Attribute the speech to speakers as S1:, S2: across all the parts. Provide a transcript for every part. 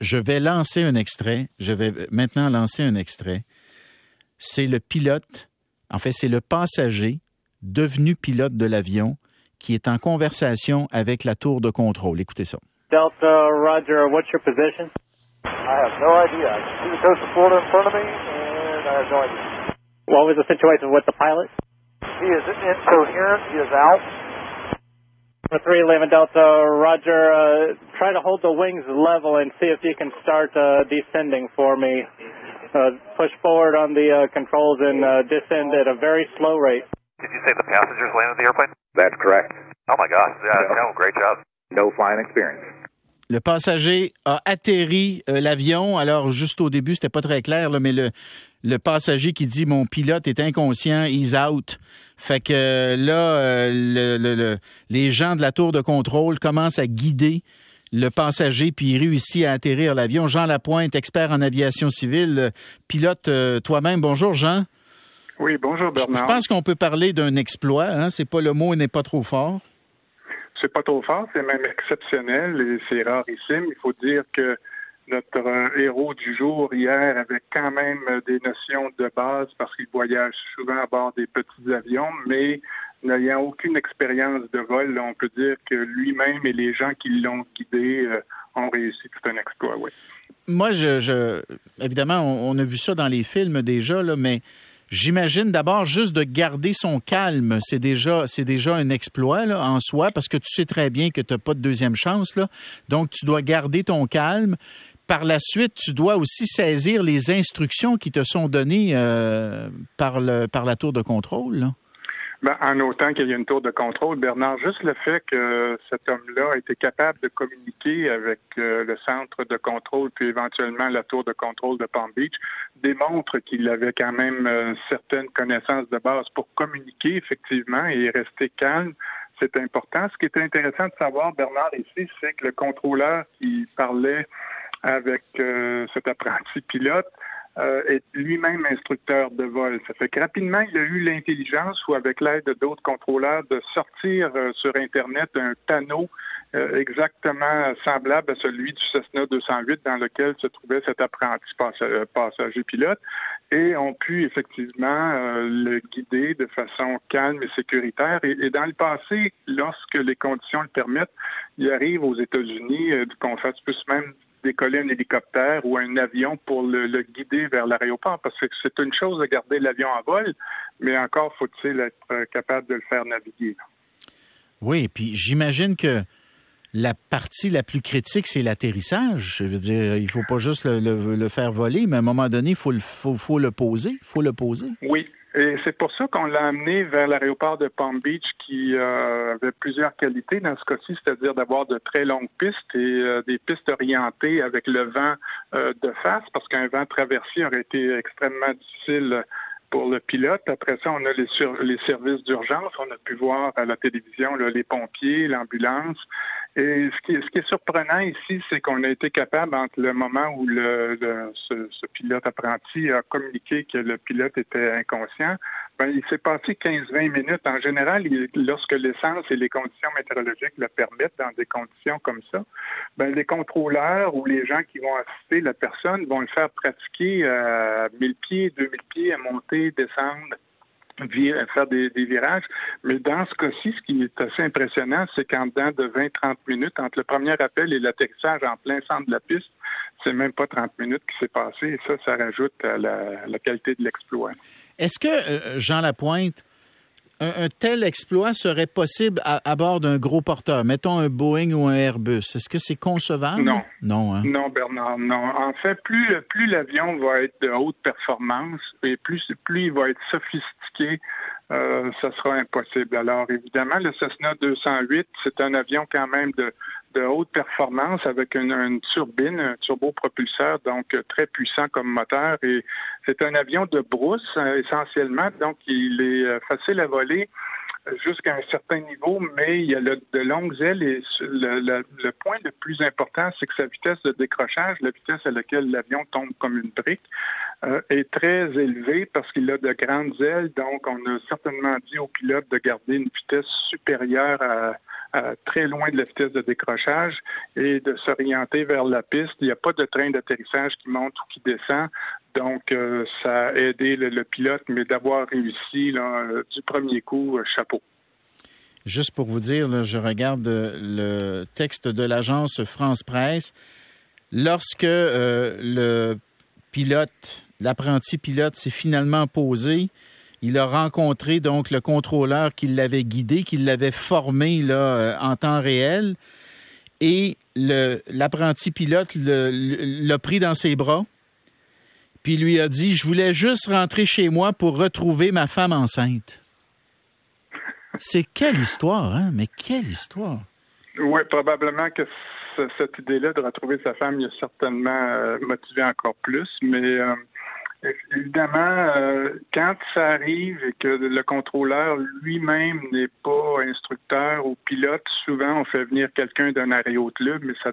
S1: Je vais lancer un extrait. Je vais maintenant lancer un extrait. C'est le pilote, en fait, c'est le passager devenu pilote de l'avion qui est en conversation avec la tour de contrôle. Écoutez ça.
S2: Delta, Roger, what's your position?
S3: I have no idea. I can see the coast of Florida in front of me, and I have no idea.
S2: What was the situation with the pilot?
S3: He is incoherent. He is out.
S2: For three, Lima Delta, Roger. Uh, try to hold the wings level and see if you can start uh, descending for me. Uh, push forward on the uh, controls and uh, descend at a very slow rate.
S4: Did you say the passengers landed the airplane?
S5: That's correct.
S4: Oh my gosh! Yeah,
S5: No.
S4: no, great job.
S5: No flying experience.
S1: Le passager a atterri euh, l'avion. Alors, juste au début, c'était pas très clair, là, mais le, le passager qui dit mon pilote est inconscient, he's out. Fait que euh, là, euh, le- le- le- les gens de la tour de contrôle commencent à guider le passager, puis il réussit à atterrir l'avion. Jean Lapointe, expert en aviation civile, pilote euh, toi-même. Bonjour, Jean.
S6: Oui, bonjour
S1: Je, je
S6: Bernard.
S1: pense qu'on peut parler d'un exploit. Hein? C'est pas le mot n'est pas trop fort.
S6: C'est pas trop fort, c'est même exceptionnel et c'est rarissime. Il faut dire que notre euh, héros du jour hier avait quand même euh, des notions de base parce qu'il voyage souvent à bord des petits avions, mais n'ayant aucune expérience de vol, on peut dire que lui-même et les gens qui l'ont guidé euh, ont réussi tout un exploit, oui.
S1: Moi, je évidemment, on, on a vu ça dans les films déjà, là, mais j'imagine d'abord juste de garder son calme, c'est déjà, c'est déjà un exploit en soi, parce que tu sais très bien que tu n'as pas de deuxième chance. Donc, tu dois garder ton calme. Par la suite, tu dois aussi saisir les instructions qui te sont données euh, par, le, par la tour de contrôle.
S6: Ben, en autant qu'il y ait une tour de contrôle, Bernard, juste le fait que cet homme-là a été capable de communiquer avec euh, le centre de contrôle, puis éventuellement la tour de contrôle de Palm Beach, démontre qu'il avait quand même euh, certaines connaissances de base pour communiquer effectivement et rester calme. C'est important. Ce qui est intéressant de savoir, Bernard, ici, c'est que le contrôleur qui parlait avec euh, cet apprenti pilote euh, est lui-même instructeur de vol. Ça fait que rapidement, il a eu l'intelligence ou avec l'aide d'autres contrôleurs de sortir euh, sur Internet un panneau euh, exactement semblable à celui du Cessna 208 dans lequel se trouvait cet apprenti passa- euh, passager pilote et ont pu effectivement le guider de façon calme et sécuritaire. Et, et dans le passé, lorsque les conditions le permettent, il arrive aux États-Unis qu'on fasse plus même décoller un hélicoptère ou un avion pour le, le guider vers l'aéroport, parce que c'est une chose de garder l'avion en vol, mais encore faut-il être euh, capable de le faire naviguer.
S1: Oui, puis j'imagine que la partie la plus critique, c'est l'atterrissage. Je veux dire, il faut pas juste le, le- le faire voler, mais à un moment donné, il faut le, faut, faut le poser. Il faut le poser.
S6: Oui, et c'est pour ça qu'on l'a amené vers l'aéroport de Palm Beach qui euh, avait plusieurs qualités dans ce cas-ci, c'est-à-dire d'avoir de très longues pistes et euh, des pistes orientées avec le vent euh, de face, parce qu'un vent traversier aurait été extrêmement difficile pour le pilote. Après ça, on a les, sur- les services d'urgence. On a pu voir à la télévision là, les pompiers, l'ambulance. Et ce qui, est, ce qui est surprenant ici, c'est qu'on a été capable, entre le moment où le, le- ce, ce pilote apprenti a communiqué que le pilote était inconscient, ben, il s'est passé 15-20 minutes. En général, il- lorsque l'essence et les conditions météorologiques le permettent dans des conditions comme ça, ben, les contrôleurs ou les gens qui vont assister la personne vont le faire pratiquer à 1000 pieds, 2000 pieds, à monter, descendre faire des, des virages. Mais dans ce cas-ci, ce qui est assez impressionnant, c'est qu'en dedans de 20-30 minutes, entre le premier appel et l'atterrissage en plein centre de la piste, c'est même pas 30 minutes qui s'est passé. Et ça, ça rajoute à la, qualité de l'exploit.
S1: Est-ce que, euh, Jean Lapointe, un, un tel exploit serait possible à, à bord d'un gros porteur, mettons un Boeing ou un Airbus? Est-ce que c'est concevable?
S6: Non.
S1: Non, hein?
S6: Non, Bernard, non. En fait, plus, plus l'avion va être de haute performance et plus, plus il va être sophistiqué, euh, ça sera impossible. Alors, évidemment, le Cessna 208, c'est un avion quand même de, de haute performance avec une, une turbine, un turbopropulseur, donc euh, très puissant comme moteur. Et c'est un avion de brousse, euh, essentiellement, donc il est euh, facile à voler. Jusqu'à un certain niveau, mais il y a de longues ailes et le, point le plus important, c'est que sa vitesse de décrochage, la vitesse à laquelle l'avion tombe comme une brique, euh, est très élevée parce qu'il a de grandes ailes. Donc, on a certainement dit au pilote de garder une vitesse supérieure à, très loin de la vitesse de décrochage et de s'orienter vers la piste. Il n'y a pas de train d'atterrissage qui monte ou qui descend. Donc, euh, ça a aidé le, pilote, mais d'avoir réussi là, du premier coup, euh, chapeau.
S1: Juste pour vous dire, je regarde le texte de l'agence France Presse. Lorsque euh, le pilote, l'apprenti pilote s'est finalement posé, il a rencontré donc le contrôleur qui l'avait guidé, qui l'avait formé là, en temps réel. Et l'apprenti pilote l'a pris dans ses bras puis lui a dit Je voulais juste rentrer chez moi pour retrouver ma femme enceinte. C'est quelle histoire, hein? Mais quelle histoire!
S6: Oui, probablement que cette idée-là de retrouver sa femme, il a certainement euh, motivé encore plus, mais euh, évidemment, euh, quand ça arrive et que le contrôleur lui-même n'est pas instructeur ou pilote, souvent on fait venir quelqu'un d'un aéro-club, mais ça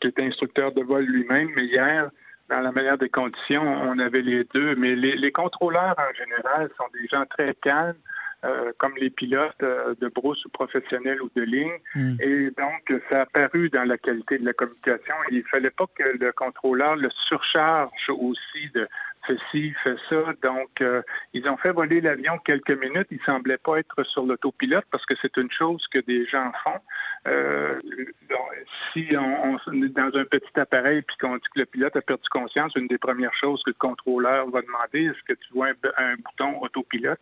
S6: qui est instructeur de vol lui-même. Mais hier, dans la meilleure des conditions, on avait les deux. Mais les, contrôleurs, en général, sont des gens très calmes, euh, comme les pilotes euh, de brousse ou professionnels ou de ligne. Hmm. Et donc, ça a paru dans la qualité de la communication. Il fallait pas que le contrôleur le surcharge aussi de ceci, fait ça. Donc, euh, ils ont fait voler l'avion quelques minutes. Ils semblaient pas être sur l'autopilote parce que c'est une chose que des gens font. Euh, si on, est dans un petit appareil puis qu'on dit que le pilote a perdu conscience, une des premières choses que le contrôleur va demander, est-ce que tu vois un, bouton autopilote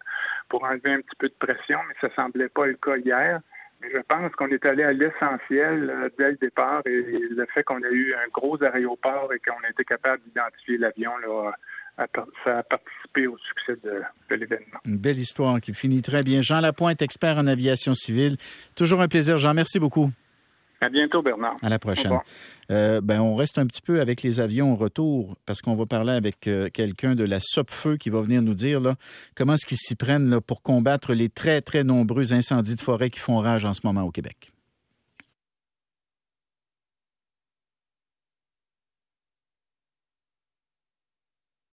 S6: pour enlever un petit peu de pression, mais ça semblait pas le cas hier. Mais je pense qu'on est allé à l'essentiel euh, dès le départ et le fait qu'on a eu un gros aéroport et qu'on a été capable d'identifier l'avion là, ça a participé au succès de, l'événement.
S1: Une belle histoire qui finit très bien. Jean Lapointe, expert en aviation civile. Toujours un plaisir, Jean. Merci beaucoup.
S6: À bientôt, Bernard.
S1: À la prochaine. Euh, ben, on reste un petit peu avec les avions au retour parce qu'on va parler avec euh, quelqu'un de la SOPFEU qui va venir nous dire là, comment est-ce qu'ils s'y prennent là, pour combattre les très, très nombreux incendies de forêt qui font rage en ce moment au Québec.